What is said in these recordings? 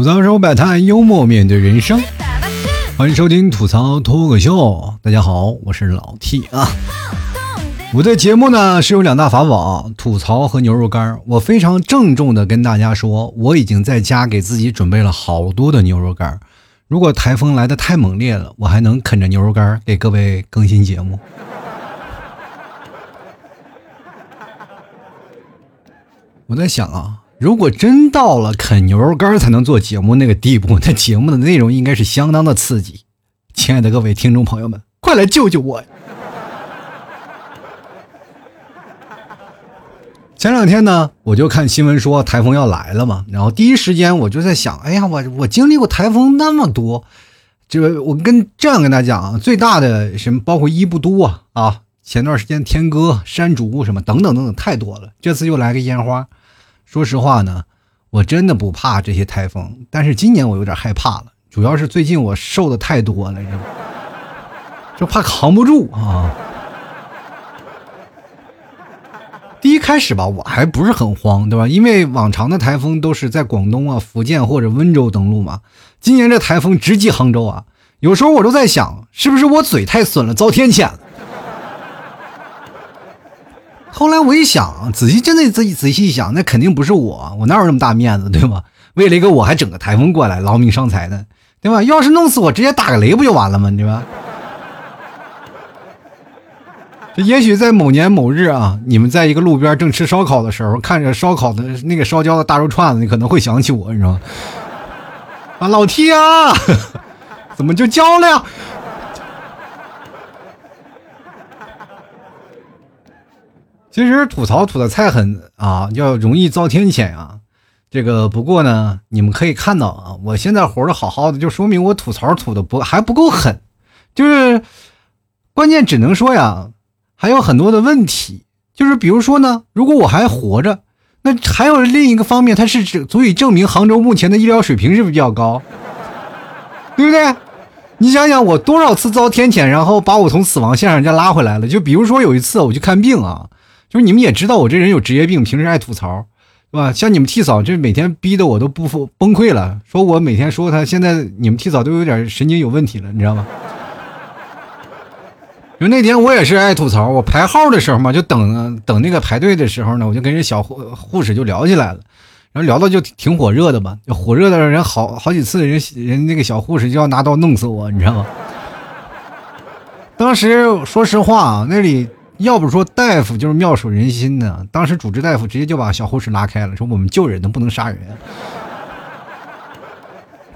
吐槽生活百态，幽默面对人生。欢迎收听吐槽脱口秀。大家好，我是老 T 啊。我的节目呢是有两大法宝：吐槽和牛肉干。我非常郑重的跟大家说，我已经在家给自己准备了好多的牛肉干。如果台风来的太猛烈了，我还能啃着牛肉干给各位更新节目。我在想啊。如果真到了啃牛肉干才能做节目那个地步，那节目的内容应该是相当的刺激。亲爱的各位听众朋友们，快来救救我！前两天呢，我就看新闻说台风要来了嘛，然后第一时间我就在想，哎呀，我我经历过台风那么多，这我跟这样跟大家讲啊，最大的什么包括伊布都啊啊，前段时间天鸽、山竹什么等等等等太多了，这次又来个烟花。说实话呢，我真的不怕这些台风，但是今年我有点害怕了，主要是最近我瘦的太多了，你知道吗？就怕扛不住啊。第一开始吧，我还不是很慌，对吧？因为往常的台风都是在广东啊、福建或者温州登陆嘛，今年这台风直击杭州啊，有时候我都在想，是不是我嘴太损了，遭天谴了？后来我一想，仔细真的仔细仔细一想，那肯定不是我，我哪有那么大面子，对吧？为了一个我还整个台风过来，劳民伤财的，对吧？要是弄死我，直接打个雷不就完了吗？对吧？这也许在某年某日啊，你们在一个路边正吃烧烤的时候，看着烧烤的那个烧焦的大肉串子，你可能会想起我，你知道吗？啊，老 T 啊，怎么就焦了呀？其实吐槽吐的太狠啊，要容易遭天谴啊。这个不过呢，你们可以看到啊，我现在活得好好的，就说明我吐槽吐的不还不够狠。就是关键只能说呀，还有很多的问题。就是比如说呢，如果我还活着，那还有另一个方面，它是足以证明杭州目前的医疗水平是不是比较高，对不对？你想想，我多少次遭天谴，然后把我从死亡线上再拉回来了。就比如说有一次我去看病啊。就是你们也知道我这人有职业病，平时爱吐槽，是吧？像你们替嫂，这每天逼得我都不崩溃了。说我每天说他，现在你们替嫂都有点神经有问题了，你知道吗？就那天我也是爱吐槽，我排号的时候嘛，就等等那个排队的时候呢，我就跟人小护护士就聊起来了，然后聊到就挺火热的嘛，火热的人好好几次，人人那个小护士就要拿刀弄死我，你知道吗？当时说实话啊，那里。要不说大夫就是妙手仁心呢，当时主治大夫直接就把小护士拉开了，说我们救人的不能杀人。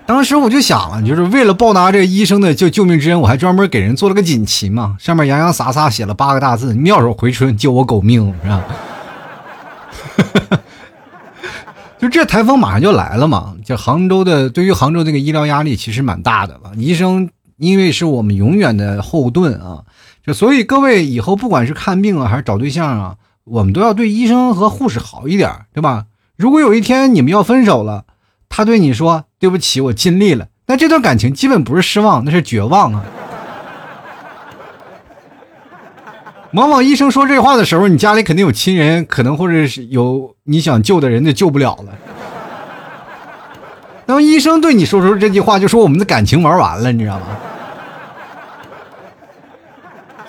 当时我就想了，就是为了报答这医生的救救命之恩，我还专门给人做了个锦旗嘛，上面洋洋洒洒写了八个大字：妙手回春，救我狗命，是吧？就这台风马上就来了嘛，就杭州的对于杭州这个医疗压力其实蛮大的了，医生因为是我们永远的后盾啊。就所以各位以后不管是看病啊还是找对象啊，我们都要对医生和护士好一点，对吧？如果有一天你们要分手了，他对你说对不起，我尽力了，那这段感情基本不是失望，那是绝望啊。往往医生说这话的时候，你家里肯定有亲人，可能或者是有你想救的人，就救不了了。当医生对你说出这句话，就说我们的感情玩完了，你知道吗？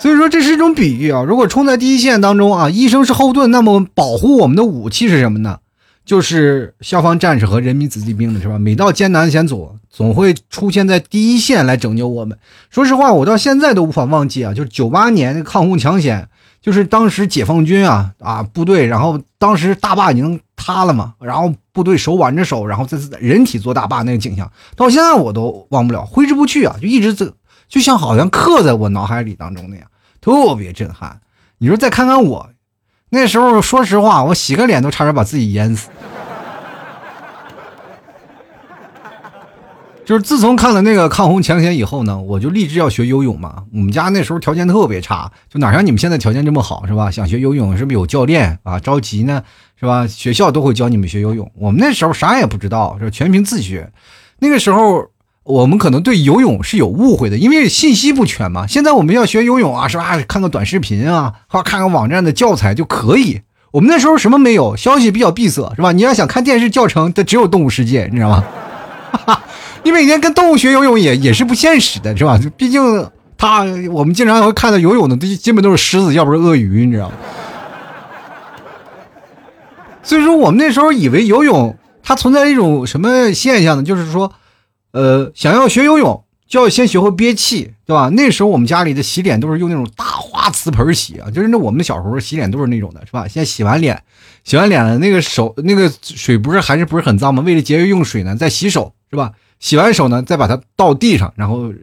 所以说这是一种比喻啊！如果冲在第一线当中啊，医生是后盾，那么保护我们的武器是什么呢？就是消防战士和人民子弟兵的是吧？每到艰难险阻，总会出现在第一线来拯救我们。说实话，我到现在都无法忘记啊！就是九八年那抗洪抢险，就是当时解放军啊啊部队，然后当时大坝已经塌了嘛，然后部队手挽着手，然后在人体做大坝那个景象，到现在我都忘不了，挥之不去啊！就一直这就像好像刻在我脑海里当中那样。特别震撼，你说再看看我，那时候说实话，我洗个脸都差点把自己淹死。就是自从看了那个抗洪抢险以后呢，我就立志要学游泳嘛。我们家那时候条件特别差，就哪像你们现在条件这么好是吧？想学游泳是不是有教练啊？着急呢是吧？学校都会教你们学游泳。我们那时候啥也不知道，是全凭自学。那个时候。我们可能对游泳是有误会的，因为信息不全嘛。现在我们要学游泳啊，是吧？看个短视频啊，或看个网站的教材就可以。我们那时候什么没有，消息比较闭塞，是吧？你要想看电视教程，它只有动物世界，你知道吗？哈哈你每天跟动物学游泳也也是不现实的，是吧？毕竟它我们经常会看到游泳的，基本都是狮子，要不是鳄鱼，你知道吗？所以说，我们那时候以为游泳它存在一种什么现象呢？就是说，呃，想要学游泳。就要先学会憋气，对吧？那时候我们家里的洗脸都是用那种大花瓷盆洗啊，就是那我们小时候洗脸都是那种的，是吧？先洗完脸，洗完脸了，那个手那个水不是还是不是很脏吗？为了节约用水呢，再洗手，是吧？洗完手呢，再把它倒地上，然后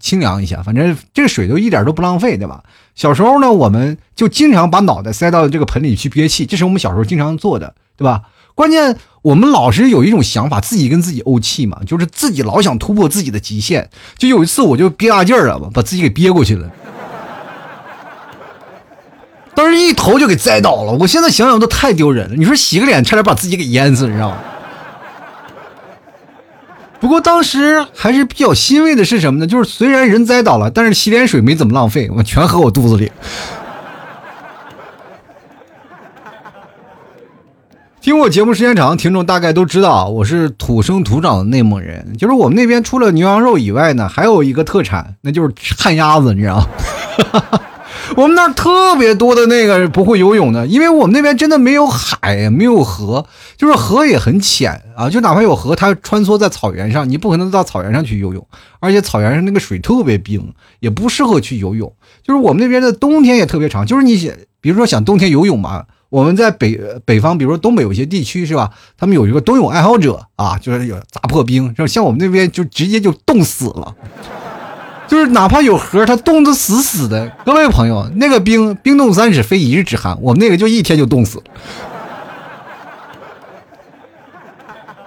清凉一下，反正这水都一点都不浪费，对吧？小时候呢，我们就经常把脑袋塞到这个盆里去憋气，这是我们小时候经常做的，对吧？关键我们老是有一种想法，自己跟自己怄气嘛，就是自己老想突破自己的极限。就有一次，我就憋大劲儿了把自己给憋过去了，当时一头就给栽倒了。我现在想想都太丢人了。你说洗个脸，差点把自己给淹死，你知道吗？不过当时还是比较欣慰的是什么呢？就是虽然人栽倒了，但是洗脸水没怎么浪费，我全喝我肚子里。听我节目时间长，听众大概都知道我是土生土长的内蒙人。就是我们那边除了牛羊肉以外呢，还有一个特产，那就是旱鸭子，你知道吗？我们那儿特别多的那个不会游泳的，因为我们那边真的没有海，没有河，就是河也很浅啊。就哪怕有河，它穿梭在草原上，你不可能到草原上去游泳，而且草原上那个水特别冰，也不适合去游泳。就是我们那边的冬天也特别长，就是你，比如说想冬天游泳嘛。我们在北北方，比如说东北有些地区是吧？他们有一个冬泳爱好者啊，就是有砸破冰，像我们那边就直接就冻死了，就是哪怕有河，它冻得死死的。各位朋友，那个冰冰冻三尺非一日之寒，我们那个就一天就冻死了。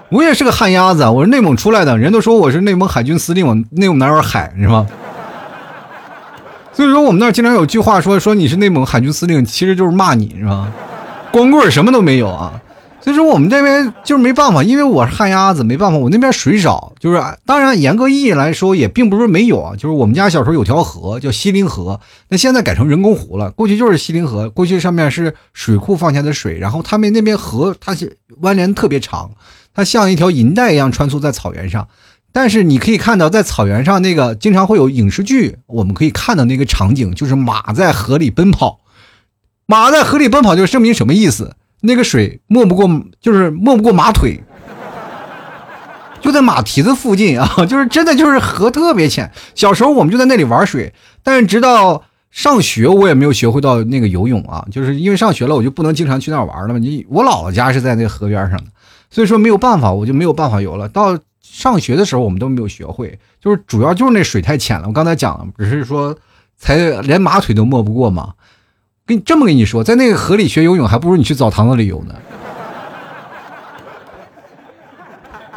我也是个旱鸭子，我是内蒙出来的，人都说我是内蒙海军司令，我内蒙哪有海是吧？所以说我们那儿经常有句话说说你是内蒙海军司令，其实就是骂你是吧？光棍什么都没有啊，所以说我们这边就是没办法，因为我是旱鸭子，没办法，我那边水少，就是当然严格意义来说也并不是没有啊，就是我们家小时候有条河叫西陵河，那现在改成人工湖了，过去就是西陵河，过去上面是水库放下的水，然后他们那边河它是蜿蜒特别长，它像一条银带一样穿梭在草原上，但是你可以看到在草原上那个经常会有影视剧，我们可以看到那个场景就是马在河里奔跑。马在河里奔跑，就证明什么意思？那个水没不过，就是没不过马腿，就在马蹄子附近啊！就是真的，就是河特别浅。小时候我们就在那里玩水，但是直到上学，我也没有学会到那个游泳啊！就是因为上学了，我就不能经常去那玩了嘛。你我姥姥家是在那河边上的，所以说没有办法，我就没有办法游了。到上学的时候，我们都没有学会，就是主要就是那水太浅了。我刚才讲了，不是说才连马腿都没不过吗？这么跟你说，在那个河里学游泳，还不如你去澡堂子里游呢。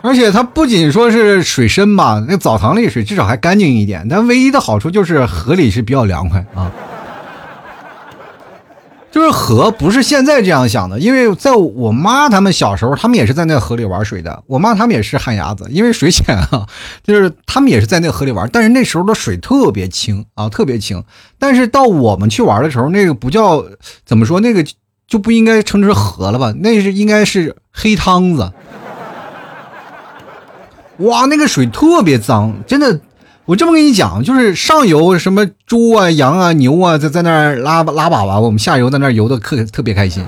而且它不仅说是水深吧，那澡堂里水至少还干净一点。但唯一的好处就是河里是比较凉快啊。就是河不是现在这样想的，因为在我妈他们小时候，他们也是在那河里玩水的。我妈他们也是旱鸭子，因为水浅啊，就是他们也是在那河里玩。但是那时候的水特别清啊，特别清。但是到我们去玩的时候，那个不叫怎么说，那个就不应该称之河了吧？那是应该是黑汤子。哇，那个水特别脏，真的。我这么跟你讲，就是上游什么猪啊、羊啊、牛啊，在在那儿拉拉粑粑，我们下游在那儿游的特特别开心。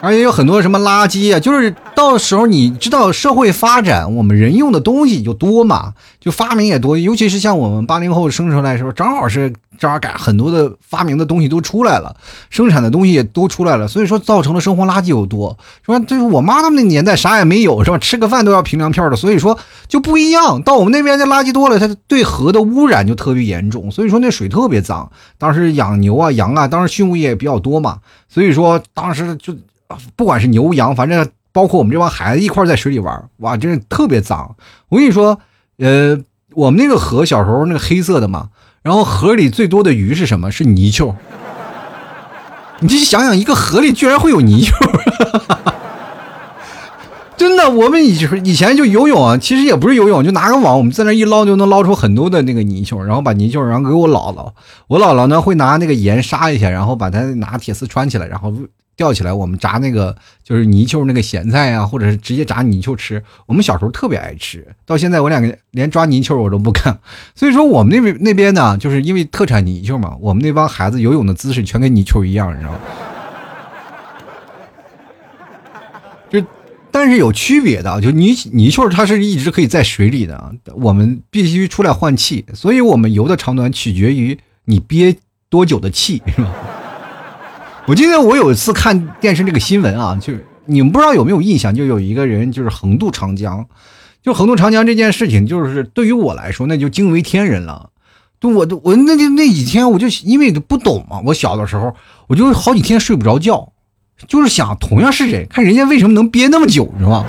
而且有很多什么垃圾啊，就是到时候你知道社会发展，我们人用的东西就多嘛，就发明也多，尤其是像我们八零后生出来的时候，正好是正好赶很多的发明的东西都出来了，生产的东西也都出来了，所以说造成了生活垃圾又多，是吧？就是我妈他们那年代啥也没有，是吧？吃个饭都要凭粮票的，所以说就不一样。到我们那边的垃圾多了，它对河的污染就特别严重，所以说那水特别脏。当时养牛啊、羊啊，当时畜牧业也比较多嘛，所以说当时就。不管是牛羊，反正包括我们这帮孩子一块在水里玩，哇，真是特别脏。我跟你说，呃，我们那个河小时候那个黑色的嘛，然后河里最多的鱼是什么？是泥鳅。你就想想，一个河里居然会有泥鳅，真的。我们以以前就游泳啊，其实也不是游泳，就拿个网，我们在那一捞就能捞出很多的那个泥鳅，然后把泥鳅然后给我姥姥，我姥姥呢会拿那个盐杀一下，然后把它拿铁丝穿起来，然后。吊起来，我们炸那个就是泥鳅那个咸菜啊，或者是直接炸泥鳅吃。我们小时候特别爱吃，到现在我两个连抓泥鳅我都不敢。所以说我们那边那边呢，就是因为特产泥鳅嘛，我们那帮孩子游泳的姿势全跟泥鳅一样，你知道吗？就。但是有区别的，就泥泥鳅它是一直可以在水里的，我们必须出来换气，所以我们游的长短取决于你憋多久的气，是吧？我记得我有一次看电视这个新闻啊，就你们不知道有没有印象，就有一个人就是横渡长江，就横渡长江这件事情，就是对于我来说那就惊为天人了。就我我那那那几天我就因为不懂嘛，我小的时候我就好几天睡不着觉。就是想，同样是人，看人家为什么能憋那么久，是吧？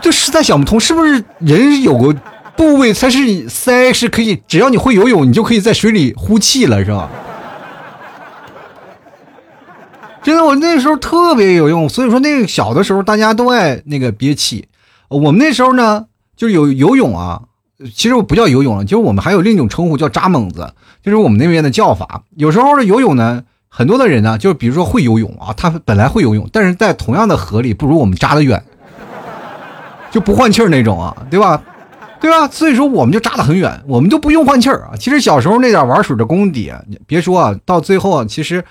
就实在想不通，是不是人有个部位才是鳃是可以，只要你会游泳，你就可以在水里呼气了，是吧？真的，我那时候特别有用，所以说那个小的时候大家都爱那个憋气。我们那时候呢，就是有游泳啊，其实我不叫游泳了，就是我们还有另一种称呼叫扎猛子，就是我们那边的叫法。有时候的游泳呢。很多的人呢，就是比如说会游泳啊，他本来会游泳，但是在同样的河里不如我们扎得远，就不换气儿那种啊，对吧？对吧？所以说我们就扎得很远，我们都不用换气儿啊。其实小时候那点玩水的功底，别说啊，到最后啊，其实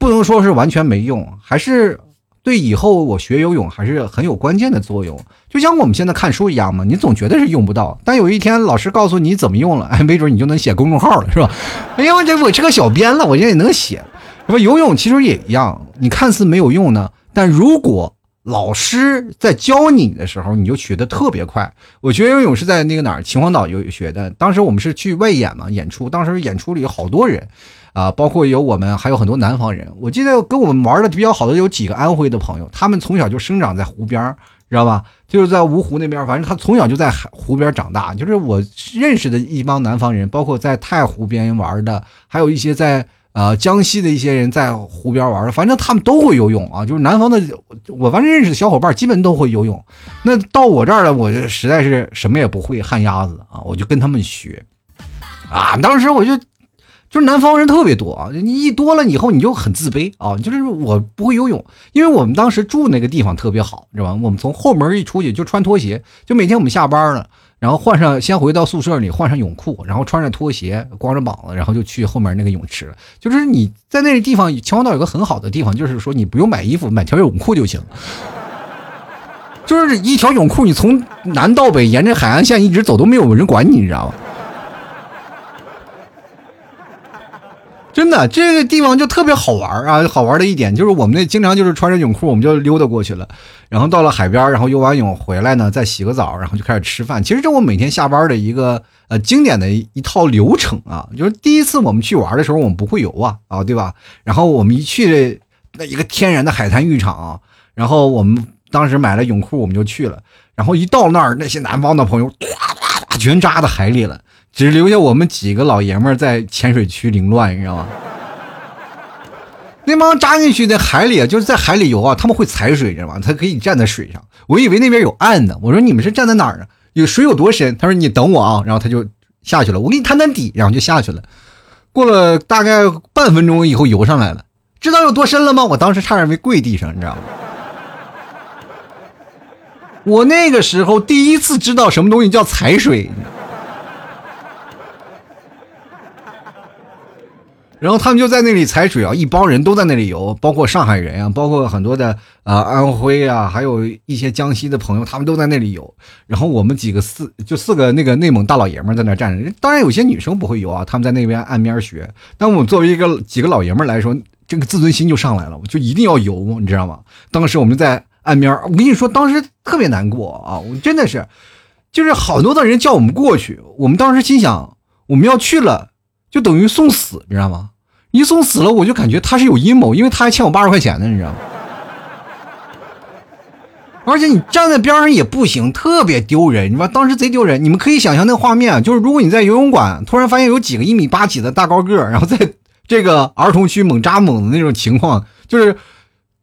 不能说是完全没用，还是对以后我学游泳还是很有关键的作用。就像我们现在看书一样嘛，你总觉得是用不到，但有一天老师告诉你怎么用了，哎，没准你就能写公众号了，是吧？哎呀，我这我是个小编了，我这也能写。那么游泳其实也一样，你看似没有用呢，但如果老师在教你的时候，你就学的特别快。我学游泳是在那个哪儿秦皇岛游学的，当时我们是去外演嘛，演出，当时演出里有好多人，啊，包括有我们，还有很多南方人。我记得跟我们玩的比较好的有几个安徽的朋友，他们从小就生长在湖边，知道吧？就是在芜湖那边，反正他从小就在湖边长大。就是我认识的一帮南方人，包括在太湖边玩的，还有一些在。啊，江西的一些人在湖边玩的反正他们都会游泳啊。就是南方的，我反正认识的小伙伴基本都会游泳。那到我这儿了，我就实在是什么也不会，旱鸭子啊，我就跟他们学。啊，当时我就就是南方人特别多啊，你一多了以后你就很自卑啊。就是我不会游泳，因为我们当时住那个地方特别好，你知道吧？我们从后门一出去就穿拖鞋，就每天我们下班了。然后换上，先回到宿舍里换上泳裤，然后穿着拖鞋，光着膀子，然后就去后面那个泳池。就是你在那个地方，秦皇岛有个很好的地方，就是说你不用买衣服，买条泳裤就行。就是一条泳裤，你从南到北沿着海岸线一直走都没有人管你，你知道吗？真的，这个地方就特别好玩啊！好玩的一点就是，我们那经常就是穿着泳裤，我们就溜达过去了。然后到了海边，然后游完泳回来呢，再洗个澡，然后就开始吃饭。其实这我每天下班的一个呃经典的一套流程啊。就是第一次我们去玩的时候，我们不会游啊啊，对吧？然后我们一去那一个天然的海滩浴场，然后我们当时买了泳裤，我们就去了。然后一到那儿，那些南方的朋友哗哗哗全扎到海里了。只留下我们几个老爷们在浅水区凌乱，你知道吗？那帮扎进去的海里，就是在海里游啊，他们会踩水，知道吗？他可以站在水上。我以为那边有岸呢，我说你们是站在哪儿呢？有水有多深？他说你等我啊，然后他就下去了。我给你探探底，然后就下去了。过了大概半分钟以后游上来了，知道有多深了吗？我当时差点没跪地上，你知道吗？我那个时候第一次知道什么东西叫踩水。然后他们就在那里踩水啊，一帮人都在那里游，包括上海人啊，包括很多的啊安徽啊，还有一些江西的朋友，他们都在那里游。然后我们几个四就四个那个内蒙大老爷们在那站着，当然有些女生不会游啊，他们在那边岸边学。但我们作为一个几个老爷们来说，这个自尊心就上来了，我就一定要游，你知道吗？当时我们在岸边，我跟你说，当时特别难过啊，我真的是，就是好多的人叫我们过去，我们当时心想，我们要去了。就等于送死，你知道吗？一送死了，我就感觉他是有阴谋，因为他还欠我八十块钱呢，你知道吗？而且你站在边上也不行，特别丢人，你知道吗当时贼丢人。你们可以想象那个画面，就是如果你在游泳馆突然发现有几个一米八几的大高个，然后在这个儿童区猛扎猛的那种情况，就是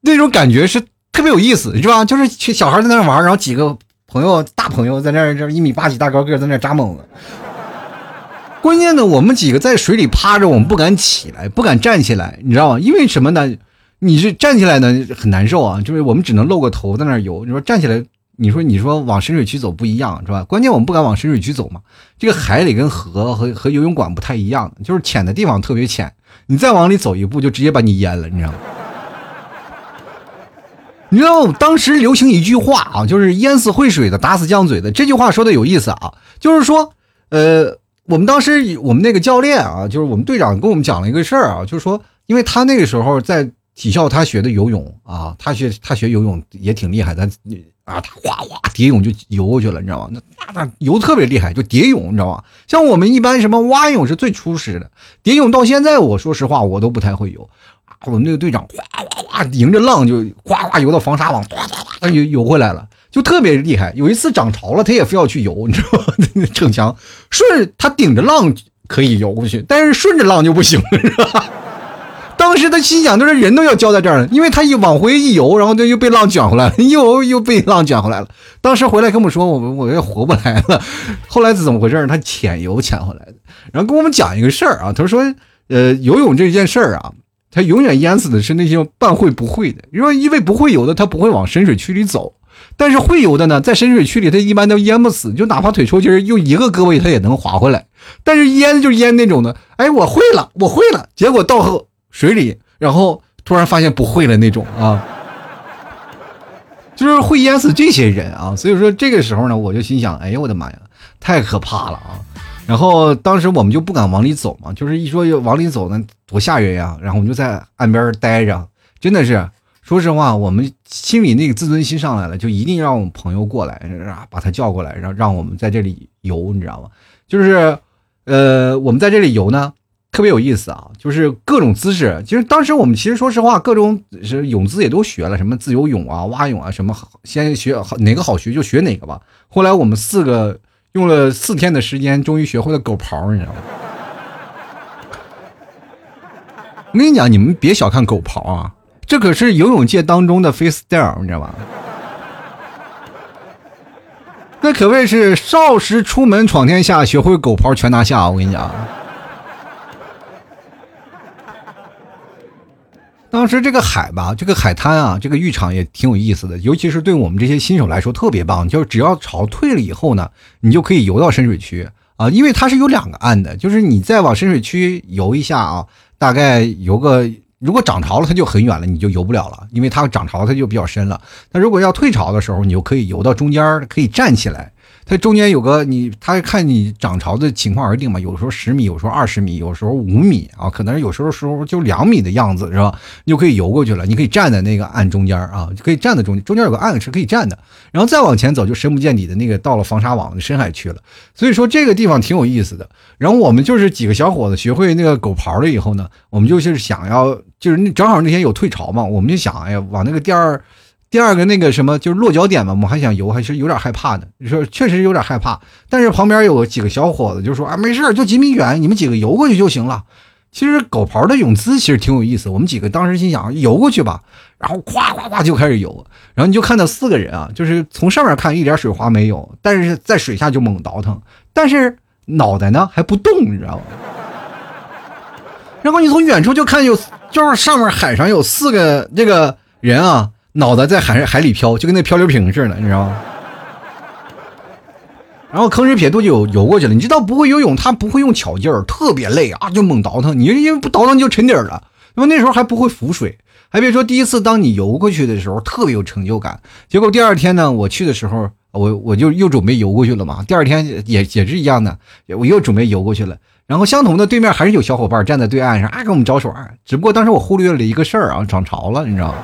那种感觉是特别有意思，是吧？就是小孩在那玩，然后几个朋友大朋友在那这一米八几大高个在那扎猛子。关键呢，我们几个在水里趴着，我们不敢起来，不敢站起来，你知道吗？因为什么呢？你是站起来呢很难受啊，就是我们只能露个头在那游。你说站起来，你说你说往深水区走不一样是吧？关键我们不敢往深水区走嘛。这个海里跟河和和游泳馆不太一样，就是浅的地方特别浅，你再往里走一步就直接把你淹了，你知道吗？你知道当时流行一句话啊，就是淹死会水的，打死犟嘴的。这句话说的有意思啊，就是说，呃，我们当时我们那个教练啊，就是我们队长跟我们讲了一个事儿啊，就是说，因为他那个时候在体校，他学的游泳啊，他学他学游泳也挺厉害的啊，他哗哗蝶泳就游过去了，你知道吗？那那那游特别厉害，就蝶泳，你知道吗？像我们一般什么蛙泳是最初始的，蝶泳到现在，我说实话，我都不太会游。我们那个队长哗哗哗迎着浪就哗哗游到防沙网，哗哗哗游游回来了，就特别厉害。有一次涨潮了，他也非要去游，你知道吗？逞强，顺他顶着浪可以游过去，但是顺着浪就不行了，是吧？当时他心想，就是人都要交在这儿了，因为他一往回一游，然后就又被浪卷回来了，又又被浪卷回来了。当时回来跟我们说，我们我也活不来了。后来是怎么回事？他潜游潜回来的，然后跟我们讲一个事儿啊，他说，呃，游泳这件事儿啊。他永远淹死的是那些半会不会的，因为因为不会游的，他不会往深水区里走。但是会游的呢，在深水区里，他一般都淹不死，就哪怕腿抽筋，用一个胳膊他也能划回来。但是淹就淹那种的，哎，我会了，我会了，结果到水里，然后突然发现不会了那种啊，就是会淹死这些人啊。所以说这个时候呢，我就心想，哎呀，我的妈呀，太可怕了啊！然后当时我们就不敢往里走嘛，就是一说往里走呢，多吓人呀！然后我们就在岸边待着，真的是，说实话，我们心里那个自尊心上来了，就一定让我们朋友过来，啊，把他叫过来，让让我们在这里游，你知道吗？就是，呃，我们在这里游呢，特别有意思啊，就是各种姿势。其实当时我们其实说实话，各种是泳姿也都学了，什么自由泳啊、蛙泳啊，什么先学好哪个好学就学哪个吧。后来我们四个。用了四天的时间，终于学会了狗刨，你知道吗？我跟你讲，你们别小看狗刨啊，这可是游泳界当中的 freestyle，你知道吧？那可谓是少时出门闯天下，学会狗刨全拿下。我跟你讲。当时这个海吧，这个海滩啊，这个浴场也挺有意思的，尤其是对我们这些新手来说特别棒。就是只要潮退了以后呢，你就可以游到深水区啊，因为它是有两个岸的，就是你再往深水区游一下啊，大概游个，如果涨潮了它就很远了，你就游不了了，因为它涨潮它就比较深了。那如果要退潮的时候，你就可以游到中间，可以站起来。它中间有个你，它看你涨潮的情况而定嘛，有时候十米，有时候二十米，有时候五米啊，可能有时候时候就两米的样子是吧？你就可以游过去了，你可以站在那个岸中间啊，就可以站在中间，中间有个岸是可以站的，然后再往前走就深不见底的那个到了防沙网的深海区了。所以说这个地方挺有意思的。然后我们就是几个小伙子学会那个狗刨了以后呢，我们就是想要就是那正好那天有退潮嘛，我们就想哎呀往那个店儿。第二个那个什么就是落脚点嘛，我们还想游，还是有点害怕的。你说确实有点害怕，但是旁边有几个小伙子就说啊，没事就几米远，你们几个游过去就行了。其实狗刨的泳姿其实挺有意思。我们几个当时心想游过去吧，然后咵咵咵就开始游，然后你就看到四个人啊，就是从上面看一点水花没有，但是在水下就猛倒腾，但是脑袋呢还不动，你知道吗？然后你从远处就看有，就是上面海上有四个这个人啊。脑袋在海海里飘，就跟那漂流瓶似的，你知道吗？然后吭哧撇肚就游游过去了。你知道不会游泳，他不会用巧劲儿，特别累啊，就猛倒腾。你因为不倒腾你就沉底儿了。因为那时候还不会浮水，还别说第一次当你游过去的时候特别有成就感。结果第二天呢，我去的时候，我我就又准备游过去了嘛。第二天也也是一样的，我又准备游过去了。然后相同的对面还是有小伙伴站在对岸上啊，给我们招手啊。只不过当时我忽略了一个事儿啊，涨潮了，你知道吗？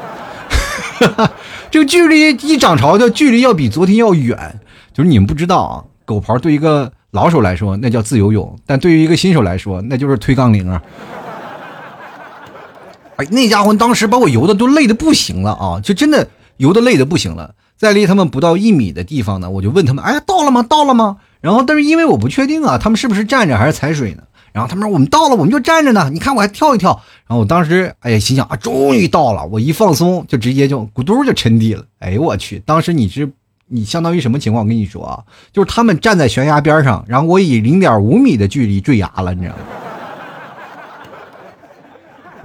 哈 这个距离一涨潮，的距离要比昨天要远。就是你们不知道啊，狗刨对一个老手来说那叫自由泳，但对于一个新手来说那就是推杠铃啊。哎，那家伙当时把我游的都累的不行了啊，就真的游的累的不行了。在离他们不到一米的地方呢，我就问他们：“哎，到了吗？到了吗？”然后，但是因为我不确定啊，他们是不是站着还是踩水呢？然后他们说我们到了，我们就站着呢。你看我还跳一跳。然后我当时哎呀，心想啊，终于到了。我一放松，就直接就咕嘟就沉底了。哎呦我去！当时你是你相当于什么情况？我跟你说啊，就是他们站在悬崖边上，然后我以零点五米的距离坠崖了，你知道吗？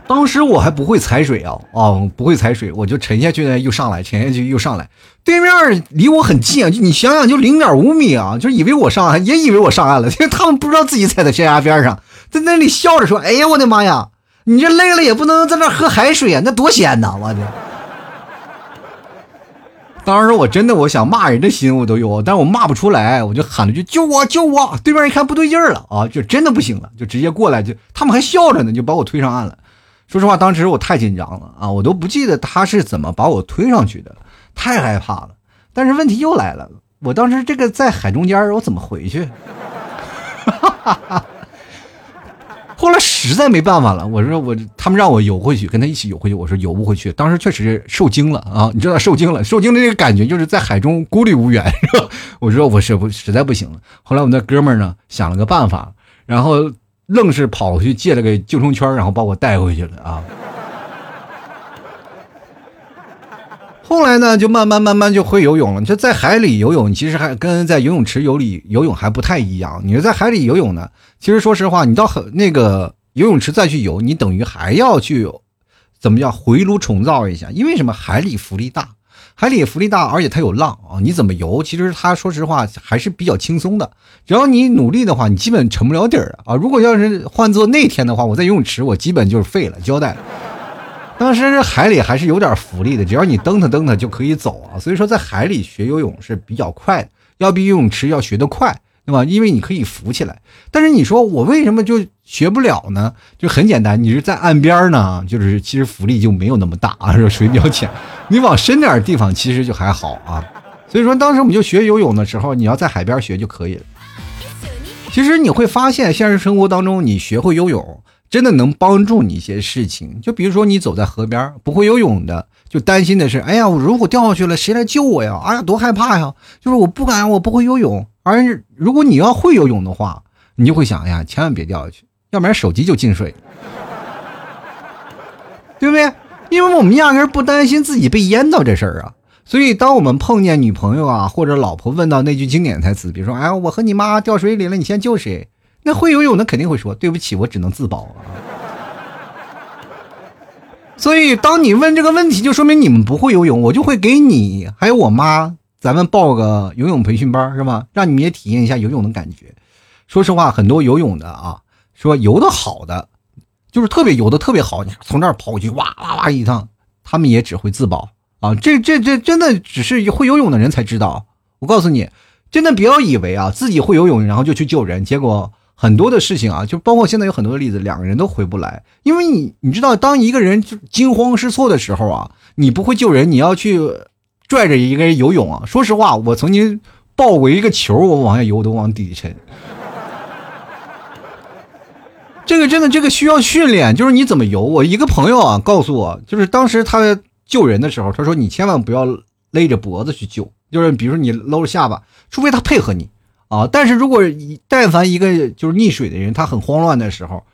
当时我还不会踩水啊，哦，不会踩水，我就沉下去呢，又上来，沉下去又上来。对面离我很近，就你想想，就零点五米啊，就以为我上岸，也以为我上岸了，因 为他们不知道自己踩在悬崖边上，在那里笑着说：“哎呀，我的妈呀，你这累了也不能在那喝海水啊，那多咸呐！”我的。当时我真的我想骂人的心我都有，但是我骂不出来，我就喊了句：“救我，救我！”对面一看不对劲了啊，就真的不行了，就直接过来，就他们还笑着呢，就把我推上岸了。说实话，当时我太紧张了啊，我都不记得他是怎么把我推上去的，太害怕了。但是问题又来了，我当时这个在海中间，我怎么回去？后来实在没办法了，我说我他们让我游回去，跟他一起游回去，我说游不回去。当时确实受惊了啊，你知道受惊了，受惊的那个感觉就是在海中孤立无援，是吧？我说我是不实在不行了。后来我那哥们呢想了个办法，然后。愣是跑去借了个救生圈，然后把我带回去了啊！后来呢，就慢慢慢慢就会游泳了。就在海里游泳，其实还跟在游泳池游里游泳还不太一样。你说在海里游泳呢，其实说实话，你到很那个游泳池再去游，你等于还要去怎么叫回炉重造一下？因为什么？海里浮力大。海里浮力大，而且它有浪啊！你怎么游？其实它说实话还是比较轻松的。只要你努力的话，你基本沉不了底儿啊！如果要是换做那天的话，我在游泳池，我基本就是废了，交代了。当时海里还是有点浮力的，只要你蹬它蹬它就可以走啊！所以说在海里学游泳是比较快的，要比游泳池要学得快。对吧？因为你可以浮起来，但是你说我为什么就学不了呢？就很简单，你是在岸边呢，就是其实浮力就没有那么大啊，水比较浅。你往深点地方其实就还好啊。所以说当时我们就学游泳的时候，你要在海边学就可以了。其实你会发现，现实生活当中你学会游泳，真的能帮助你一些事情。就比如说你走在河边，不会游泳的，就担心的是，哎呀，我如果掉下去了，谁来救我呀？哎呀，多害怕呀！就是我不敢，我不会游泳。而如果你要会游泳的话，你就会想哎呀，千万别掉下去，要不然手机就进水，对不对？因为我们压根不担心自己被淹到这事儿啊。所以，当我们碰见女朋友啊或者老婆问到那句经典台词，比如说“哎，我和你妈掉水里了，你先救谁？”那会游泳的肯定会说：“对不起，我只能自保啊。”所以，当你问这个问题，就说明你们不会游泳，我就会给你还有我妈。咱们报个游泳培训班是吧？让你们也体验一下游泳的感觉。说实话，很多游泳的啊，说游的好的，就是特别游的特别好，你从这儿跑过去，哇哇哇一趟，他们也只会自保啊。这这这真的只是会游泳的人才知道。我告诉你，真的不要以为啊自己会游泳，然后就去救人，结果很多的事情啊，就包括现在有很多的例子，两个人都回不来，因为你你知道，当一个人惊慌失措的时候啊，你不会救人，你要去。拽着一个人游泳啊！说实话，我曾经抱过一个球，我往下游都往底下沉。这个真的，这个需要训练，就是你怎么游。我一个朋友啊，告诉我，就是当时他救人的时候，他说你千万不要勒着脖子去救，就是比如说你搂着下巴，除非他配合你啊。但是如果但凡一个就是溺水的人，他很慌乱的时候，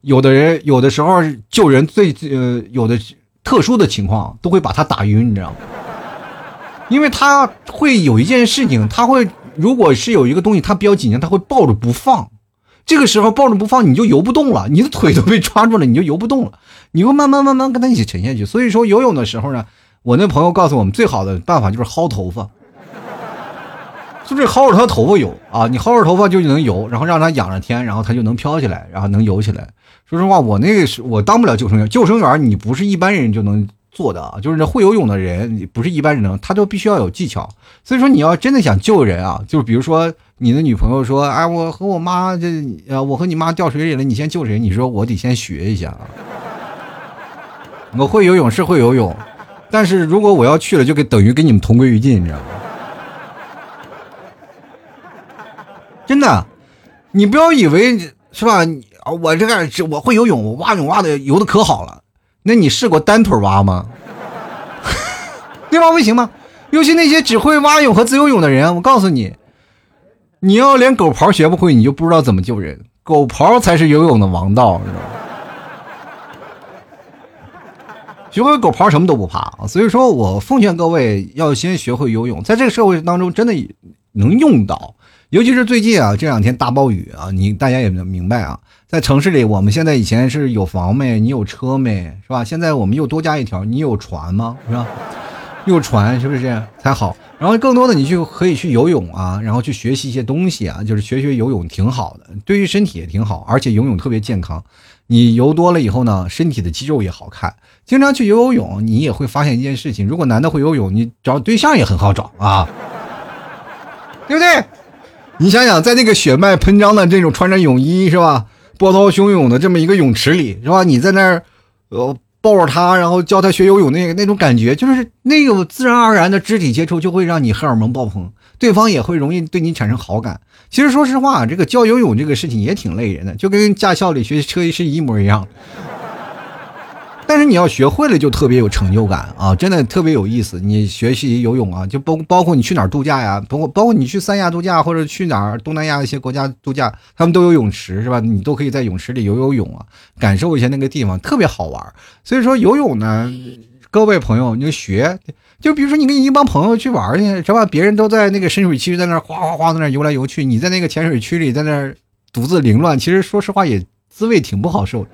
有的人有的时候救人最呃有的特殊的情况都会把他打晕，你知道吗？因为他会有一件事情，他会如果是有一个东西他比较紧张，他会抱着不放。这个时候抱着不放，你就游不动了，你的腿都被抓住了，你就游不动了。你会慢慢慢慢跟他一起沉下去。所以说游泳的时候呢，我那朋友告诉我们，最好的办法就是薅头发，就是薅着他头发游啊，你薅着头发就能游，然后让他仰着天，然后他就能飘起来，然后能游起来。说实话，我那个是我当不了救生员，救生员你不是一般人就能。做的啊，就是会游泳的人，不是一般人能，他都必须要有技巧。所以说，你要真的想救人啊，就是比如说你的女朋友说，哎，我和我妈这，呃，我和你妈掉水里了，你先救谁？你说我得先学一下啊。我会游泳是会游泳，但是如果我要去了，就给等于跟你们同归于尽，你知道吗？真的，你不要以为是吧？我这个我会游泳，我蛙泳蛙的游的可好了。那你试过单腿蛙吗？对吧？不行吗？尤其那些只会蛙泳和自由泳的人，我告诉你，你要连狗刨学不会，你就不知道怎么救人。狗刨才是游泳的王道，知道吗？学会狗刨什么都不怕所以说我奉劝各位要先学会游泳，在这个社会当中真的能用到。尤其是最近啊，这两天大暴雨啊，你大家也明白啊，在城市里，我们现在以前是有房没，你有车没，是吧？现在我们又多加一条，你有船吗？是吧？有船是不是才好？然后更多的你去可以去游泳啊，然后去学习一些东西啊，就是学学游泳挺好的，对于身体也挺好，而且游泳特别健康。你游多了以后呢，身体的肌肉也好看。经常去游游泳，你也会发现一件事情：如果男的会游泳，你找对象也很好找啊，对不对？你想想，在那个血脉喷张的这种穿着泳衣是吧，波涛汹涌的这么一个泳池里是吧？你在那儿，呃，抱着他，然后教他学游泳，那个那种感觉，就是那个自然而然的肢体接触，就会让你荷尔蒙爆棚，对方也会容易对你产生好感。其实说实话，这个教游泳这个事情也挺累人的，就跟驾校里学车是一模一样。但是你要学会了，就特别有成就感啊！真的特别有意思。你学习游泳啊，就包包括你去哪儿度假呀，包括包括你去三亚度假或者去哪儿东南亚一些国家度假，他们都有泳池是吧？你都可以在泳池里游游泳啊，感受一下那个地方，特别好玩。所以说游泳呢，各位朋友，你就学，就比如说你跟一帮朋友去玩去是吧？别人都在那个深水区在那哗哗哗在那游来游去，你在那个浅水区里在那独自凌乱，其实说实话也滋味挺不好受。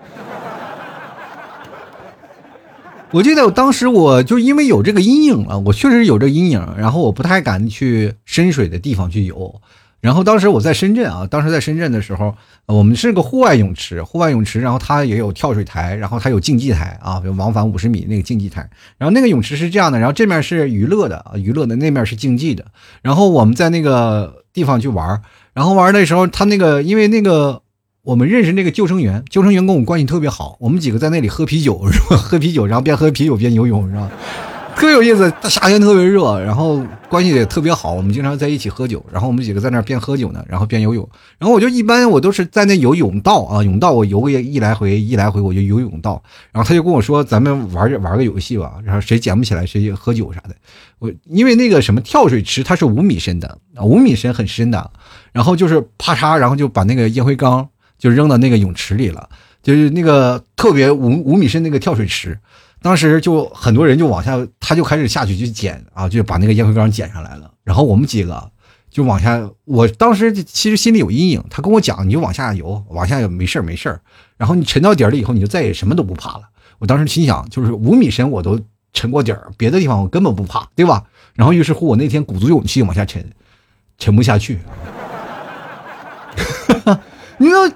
我记得我当时我就因为有这个阴影了，我确实有这个阴影，然后我不太敢去深水的地方去游。然后当时我在深圳啊，当时在深圳的时候，我们是个户外泳池，户外泳池，然后它也有跳水台，然后它有竞技台啊，往返五十米那个竞技台。然后那个泳池是这样的，然后这面是娱乐的啊，娱乐的那面是竞技的。然后我们在那个地方去玩，然后玩的时候，他那个因为那个。我们认识那个救生员，救生员跟我们关系特别好。我们几个在那里喝啤酒，是吧？喝啤酒，然后边喝啤酒边游泳，是吧？特有意思。夏天特别热，然后关系也特别好。我们经常在一起喝酒，然后我们几个在那边喝酒呢，然后边游泳。然后我就一般我都是在那游泳道啊，泳道我游个一来回一来回我就游泳道。然后他就跟我说：“咱们玩玩个游戏吧，然后谁捡不起来谁喝酒啥的。”我因为那个什么跳水池它是五米深的啊，五米深很深的。然后就是啪嚓，然后就把那个烟灰缸。就扔到那个泳池里了，就是那个特别五五米深那个跳水池，当时就很多人就往下，他就开始下去去捡啊，就把那个烟灰缸捡上来了。然后我们几个就往下，我当时其实心里有阴影，他跟我讲，你就往下游，往下游没事儿没事儿。然后你沉到底儿了以后，你就再也什么都不怕了。我当时心想，就是五米深我都沉过底儿，别的地方我根本不怕，对吧？然后于是乎，我那天鼓足勇气往下沉，沉不下去。你说。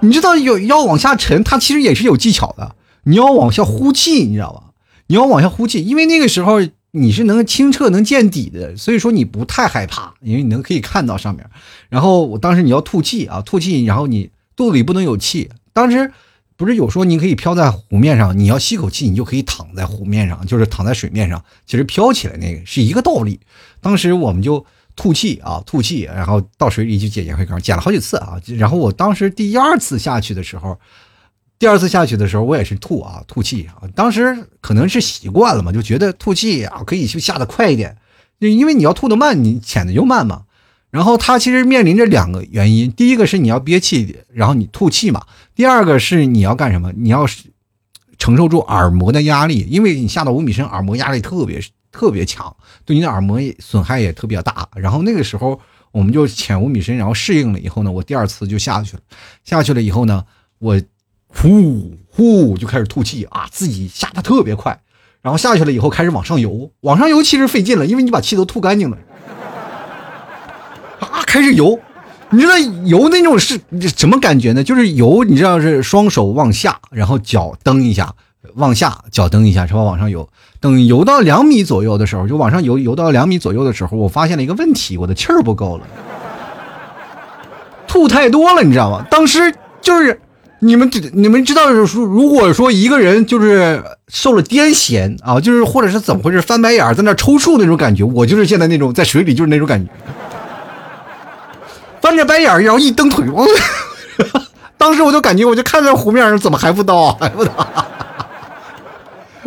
你知道有要往下沉，它其实也是有技巧的。你要往下呼气，你知道吧？你要往下呼气，因为那个时候你是能清澈、能见底的，所以说你不太害怕，因为你能可以看到上面。然后我当时你要吐气啊，吐气，然后你肚子里不能有气。当时不是有说你可以漂在湖面上，你要吸口气，你就可以躺在湖面上，就是躺在水面上，其实飘起来那个是一个道理。当时我们就。吐气啊，吐气，然后到水里去捡烟灰缸，捡了好几次啊。然后我当时第二次下去的时候，第二次下去的时候，我也是吐啊，吐气啊。当时可能是习惯了嘛，就觉得吐气啊可以就下的快一点，就因为你要吐的慢，你潜的就慢嘛。然后它其实面临着两个原因，第一个是你要憋气，然后你吐气嘛；第二个是你要干什么？你要承受住耳膜的压力，因为你下到五米深，耳膜压力特别特别强。对你的耳膜损害也特别大，然后那个时候我们就潜五米深，然后适应了以后呢，我第二次就下去了。下去了以后呢，我呼呼就开始吐气啊，自己下的特别快。然后下去了以后开始往上游，往上游其实费劲了，因为你把气都吐干净了。啊，开始游，你知道游那种是什么感觉呢？就是游，你知道是双手往下，然后脚蹬一下。往下脚蹬一下，是吧？往上游，等游到两米左右的时候，就往上游，游到两米左右的时候，我发现了一个问题，我的气儿不够了，吐太多了，你知道吗？当时就是你们你们知道，说如果说一个人就是受了癫痫啊，就是或者是怎么回事，翻白眼在那抽搐那种感觉，我就是现在那种在水里就是那种感觉，翻着白眼然后一蹬腿，我 当时我就感觉，我就看着湖面上怎么还不到，还不到。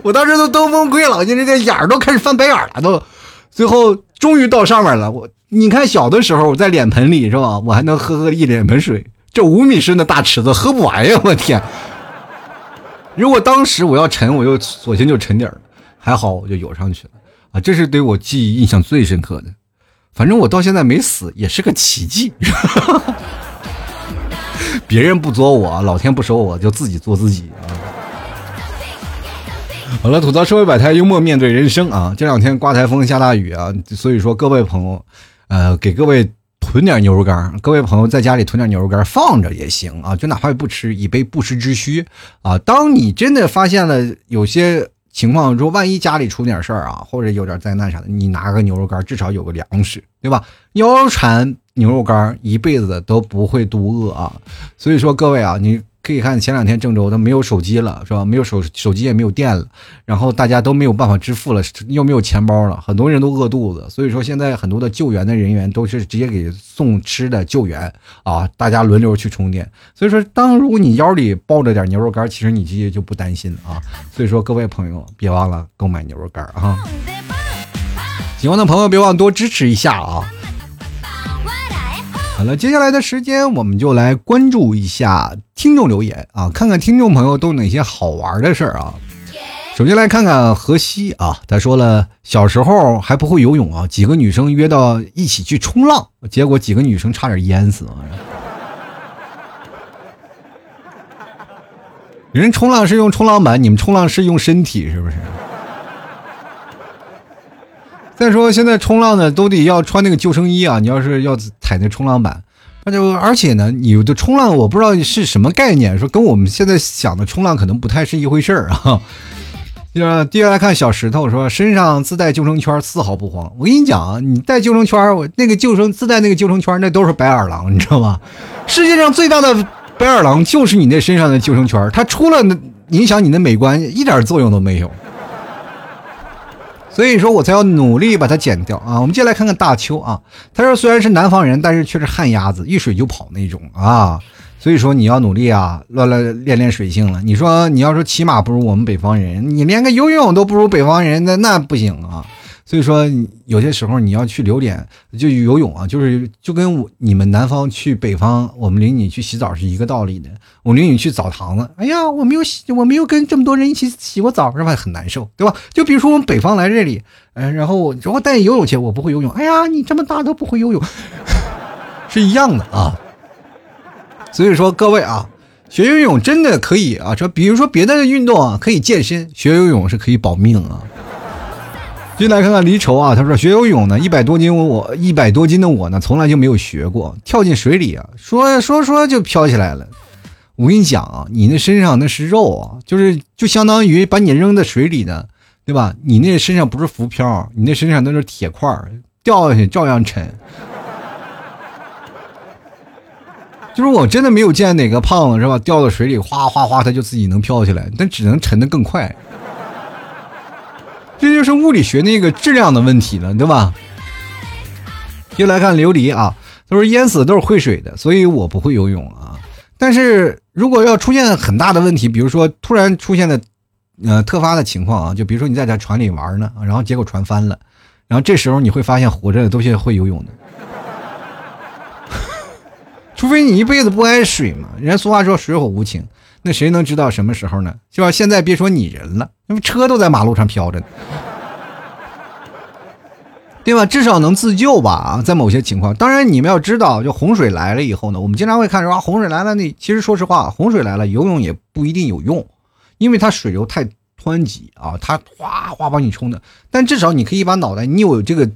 我当时都都崩溃了，就这个眼儿都开始翻白眼了，都，最后终于到上面了。我你看小的时候我在脸盆里是吧？我还能喝喝一脸盆水，这五米深的大池子喝不完呀！我天！如果当时我要沉，我就索性就沉底儿，还好我就游上去了啊！这是对我记忆印象最深刻的。反正我到现在没死，也是个奇迹。别人不作我，老天不收我，就自己作自己啊。好了，吐槽社会百态，幽默面对人生啊！这两天刮台风下大雨啊，所以说各位朋友，呃，给各位囤点牛肉干。各位朋友在家里囤点牛肉干放着也行啊，就哪怕不吃，以备不时之需啊。当你真的发现了有些情况，说万一家里出点事儿啊，或者有点灾难啥的，你拿个牛肉干，至少有个粮食，对吧？腰缠牛肉干，一辈子都不会肚饿啊。所以说各位啊，你。可以看前两天郑州都没有手机了，是吧？没有手手机也没有电了，然后大家都没有办法支付了，又没有钱包了，很多人都饿肚子。所以说现在很多的救援的人员都是直接给送吃的救援啊，大家轮流去充电。所以说，当如果你腰里抱着点牛肉干，其实你直接就不担心啊。所以说各位朋友别忘了购买牛肉干啊！喜欢的朋友别忘多支持一下啊！好了，接下来的时间我们就来关注一下听众留言啊，看看听众朋友都有哪些好玩的事儿啊。首先来看看河西啊，他说了，小时候还不会游泳啊，几个女生约到一起去冲浪，结果几个女生差点淹死。人冲浪是用冲浪板，你们冲浪是用身体，是不是？再说现在冲浪的都得要穿那个救生衣啊！你要是要踩那冲浪板，那就而且呢，你的冲浪我不知道是什么概念，说跟我们现在想的冲浪可能不太是一回事儿啊。接下来看小石头说身上自带救生圈，丝毫不慌。我跟你讲啊，你带救生圈，我那个救生自带那个救生圈，那都是白眼狼，你知道吗？世界上最大的白眼狼就是你那身上的救生圈，它除了影响你的美观，一点作用都没有。所以说我才要努力把它剪掉啊！我们接下来看看大邱啊，他说虽然是南方人，但是却是旱鸭子，遇水就跑那种啊。所以说你要努力啊，乱乱练练水性了。你说你要说骑马不如我们北方人，你连个游泳都不如北方人，那那不行啊。所以说，有些时候你要去留点，就游泳啊，就是就跟我你们南方去北方，我们领你去洗澡是一个道理的。我领你去澡堂子，哎呀，我没有洗，我没有跟这么多人一起洗过澡，是吧？很难受，对吧？就比如说我们北方来这里，哎，然后我我带你游泳去，我不会游泳，哎呀，你这么大都不会游泳，是一样的啊。所以说各位啊，学游泳真的可以啊，说比如说别的运动啊可以健身，学游泳是可以保命啊。进来看看离愁啊，他说学游泳呢，一百多斤我我一百多斤的我呢，从来就没有学过，跳进水里啊，说说说就飘起来了。我跟你讲啊，你那身上那是肉啊，就是就相当于把你扔在水里的，对吧？你那身上不是浮漂，你那身上那是铁块掉下去照样沉。就是我真的没有见哪个胖子是吧，掉到水里哗哗哗，他就自己能飘起来，但只能沉得更快。这就是物理学那个质量的问题了，对吧？又来看琉璃啊，他说淹死都是会水的，所以我不会游泳啊。但是如果要出现很大的问题，比如说突然出现的呃特发的情况啊，就比如说你在这船里玩呢，然后结果船翻了，然后这时候你会发现活着的都是会游泳的，除非你一辈子不爱水嘛。人家俗话说水火无情。那谁能知道什么时候呢？是吧？现在别说你人了，那么车都在马路上飘着呢，对吧？至少能自救吧？啊，在某些情况，当然你们要知道，就洪水来了以后呢，我们经常会看说啊，洪水来了，那其实说实话，洪水来了，游泳也不一定有用，因为它水流太湍急啊，它哗哗把你冲的。但至少你可以把脑袋，你有这个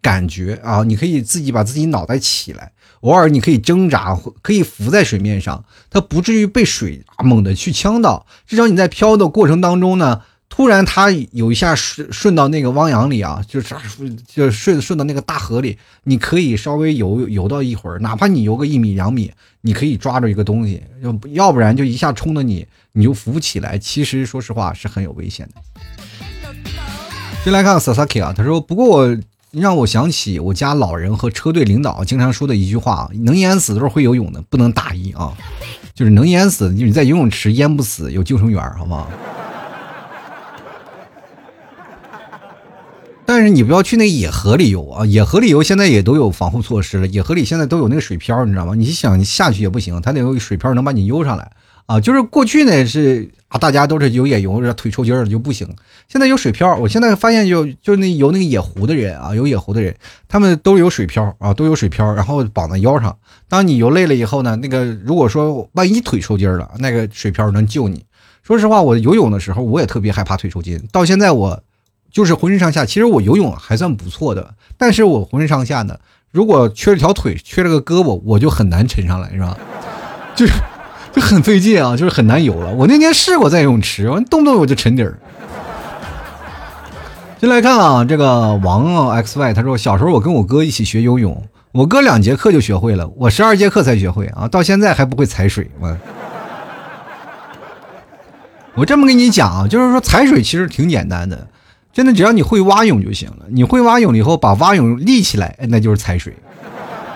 感觉啊，你可以自己把自己脑袋起来。偶尔你可以挣扎，可以浮在水面上，它不至于被水猛地去呛到。至少你在漂的过程当中呢，突然它有一下顺顺到那个汪洋里啊，就是就顺顺到那个大河里，你可以稍微游游到一会儿，哪怕你游个一米两米，你可以抓住一个东西，要要不然就一下冲的你你就浮不起来。其实说实话是很有危险的。先来看 Sasaki 啊，他说不过我。让我想起我家老人和车队领导经常说的一句话：“能淹死都是会游泳的，不能大意啊！” 就是能淹死，你在游泳池淹不死，有救生员，好吗？但是你不要去那野河里游啊！野河里游现在也都有防护措施了，野河里现在都有那个水漂，你知道吗？你想下去也不行，它得有水漂能把你悠上来啊，就是过去呢是啊，大家都是有野游，腿抽筋了就不行。现在有水漂，我现在发现就就那游那个野湖的人啊，有野湖的人，他们都有水漂啊，都有水漂，然后绑在腰上。当你游累了以后呢，那个如果说万一腿抽筋了，那个水漂能救你。说实话，我游泳的时候我也特别害怕腿抽筋，到现在我就是浑身上下，其实我游泳还算不错的，但是我浑身上下呢，如果缺了条腿，缺了个胳膊，我就很难沉上来，是吧？就是很费劲啊，就是很难游了。我那天试过在游泳池，我动不动我就沉底儿。进来看啊，这个王 X Y 他说，小时候我跟我哥一起学游泳，我哥两节课就学会了，我十二节课才学会啊，到现在还不会踩水。我我这么跟你讲啊，就是说踩水其实挺简单的，真的只要你会蛙泳就行了。你会蛙泳了以后，把蛙泳立起来，那就是踩水。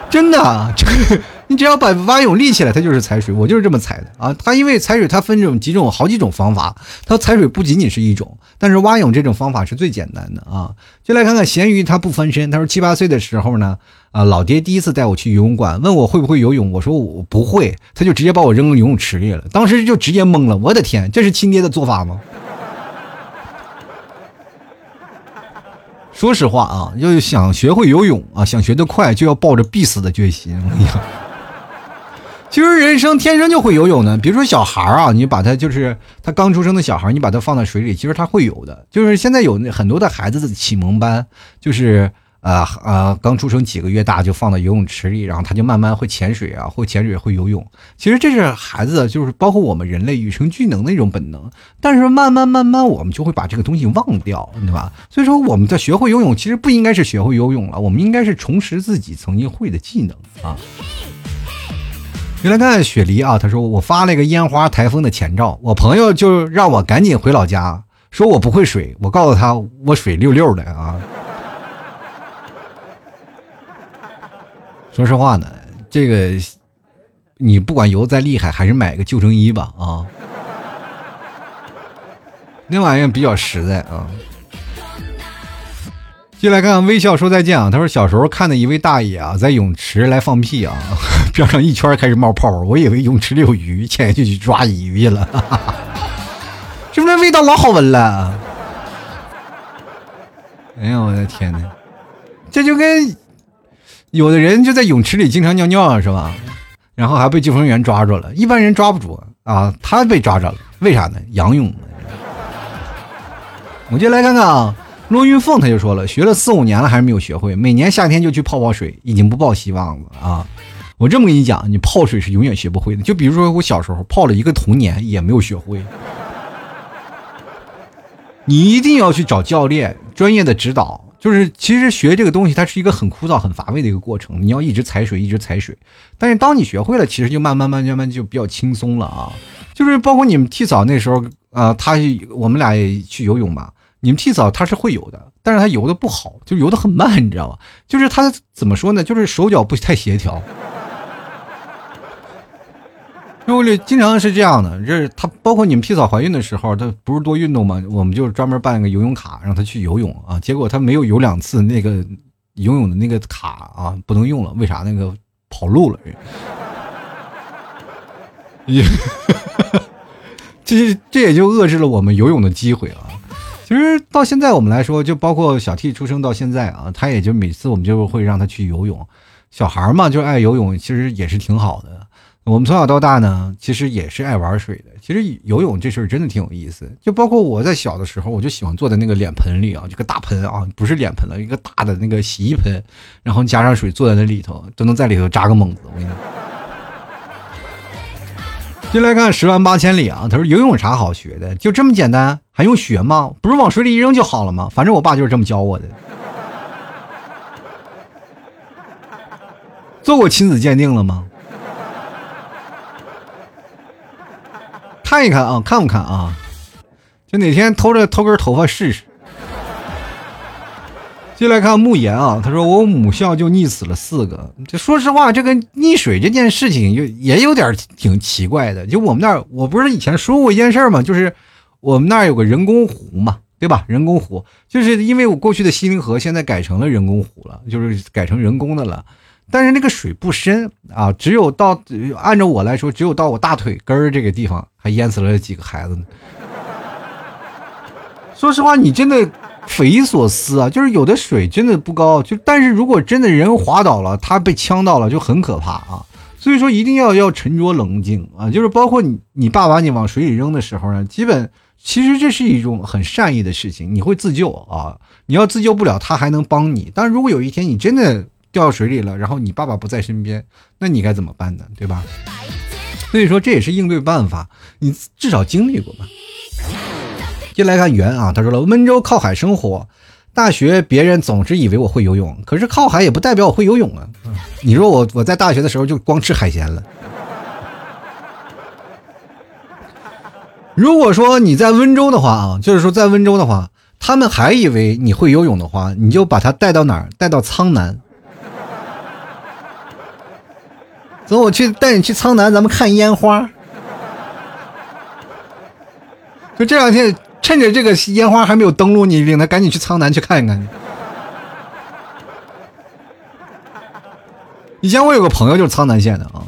真的，这个。你只要把蛙泳立起来，它就是踩水。我就是这么踩的啊。它因为踩水，它分这种几种、好几种方法。它踩水不仅仅是一种，但是蛙泳这种方法是最简单的啊。就来看看咸鱼，他不翻身。他说七八岁的时候呢，啊，老爹第一次带我去游泳馆，问我会不会游泳，我说我不会，他就直接把我扔游泳池里了。当时就直接懵了，我的天，这是亲爹的做法吗？说实话啊，要想学会游泳啊，想学得快，就要抱着必死的决心。我跟你讲。其实人生天生就会游泳的，比如说小孩啊，你把他就是他刚出生的小孩，你把他放在水里，其实他会游的。就是现在有很多的孩子的启蒙班，就是呃呃刚出生几个月大就放到游泳池里，然后他就慢慢会潜水啊，会潜水会游泳。其实这是孩子就是包括我们人类与生俱能的一种本能，但是慢慢慢慢我们就会把这个东西忘掉，对吧？所以说我们在学会游泳，其实不应该是学会游泳了，我们应该是重拾自己曾经会的技能啊。原来看看雪梨啊，他说我发了一个烟花台风的前兆，我朋友就让我赶紧回老家，说我不会水，我告诉他我水溜溜的啊。说实话呢，这个你不管游再厉害，还是买个救生衣吧啊，那玩意儿比较实在啊。进来看看微笑说再见啊！他说小时候看的一位大爷啊，在泳池来放屁啊，边上一圈开始冒泡泡，我以为泳池里有鱼，潜下去去抓鱼去了，是不是味道老好闻了？哎呀，我的天哪！这就跟有的人就在泳池里经常尿尿是吧？然后还被救生员抓住了，一般人抓不住啊，他被抓着了，为啥呢？仰泳。我就来看看啊。罗云凤他就说了，学了四五年了还是没有学会，每年夏天就去泡泡水，已经不抱希望了啊！我这么跟你讲，你泡水是永远学不会的。就比如说我小时候泡了一个童年，也没有学会。你一定要去找教练，专业的指导。就是其实学这个东西，它是一个很枯燥、很乏味的一个过程。你要一直踩水，一直踩水。但是当你学会了，其实就慢慢慢慢慢就比较轻松了啊！就是包括你们替嫂那时候啊，他我们俩也去游泳嘛。你们替嫂他是会游的，但是他游的不好，就游的很慢，你知道吧？就是他怎么说呢？就是手脚不太协调。因为经常是这样的，这他包括你们替嫂怀孕的时候，他不是多运动吗？我们就专门办个游泳卡，让他去游泳啊。结果他没有游两次，那个游泳的那个卡啊不能用了，为啥？那个跑路了。也，这这也就遏制了我们游泳的机会啊。其实到现在我们来说，就包括小 T 出生到现在啊，他也就每次我们就会让他去游泳。小孩嘛，就爱游泳，其实也是挺好的。我们从小到大呢，其实也是爱玩水的。其实游泳这事儿真的挺有意思。就包括我在小的时候，我就喜欢坐在那个脸盆里啊，这个大盆啊，不是脸盆了，一个大的那个洗衣盆，然后加上水，坐在那里头，都能在里头扎个猛子。我跟你讲。进来看十万八千里啊！他说游泳有啥好学的？就这么简单，还用学吗？不是往水里一扔就好了吗？反正我爸就是这么教我的。做过亲子鉴定了吗？看一看啊，看不看啊？就哪天偷着偷根头发试试。进来看慕言啊，他说我母校就溺死了四个。就说实话，这个溺水这件事情就也有点挺奇怪的。就我们那儿，我不是以前说过一件事吗？就是我们那儿有个人工湖嘛，对吧？人工湖就是因为我过去的西陵河现在改成了人工湖了，就是改成人工的了。但是那个水不深啊，只有到按照我来说，只有到我大腿根儿这个地方，还淹死了几个孩子呢。说实话，你真的匪夷所思啊！就是有的水真的不高，就但是如果真的人滑倒了，他被呛到了，就很可怕啊。所以说一定要要沉着冷静啊！就是包括你你爸把你往水里扔的时候呢，基本其实这是一种很善意的事情，你会自救啊。你要自救不了，他还能帮你。但如果有一天你真的掉水里了，然后你爸爸不在身边，那你该怎么办呢？对吧？所以说这也是应对办法，你至少经历过吧。接来看圆啊，他说了，温州靠海生活。大学别人总是以为我会游泳，可是靠海也不代表我会游泳啊！你说我我在大学的时候就光吃海鲜了。如果说你在温州的话啊，就是说在温州的话，他们还以为你会游泳的话，你就把他带到哪儿？带到苍南。走，我去带你去苍南，咱们看烟花。就这两天。趁着这个烟花还没有登陆，你领他赶紧去苍南去看一看。以前我有个朋友就是苍南县的啊，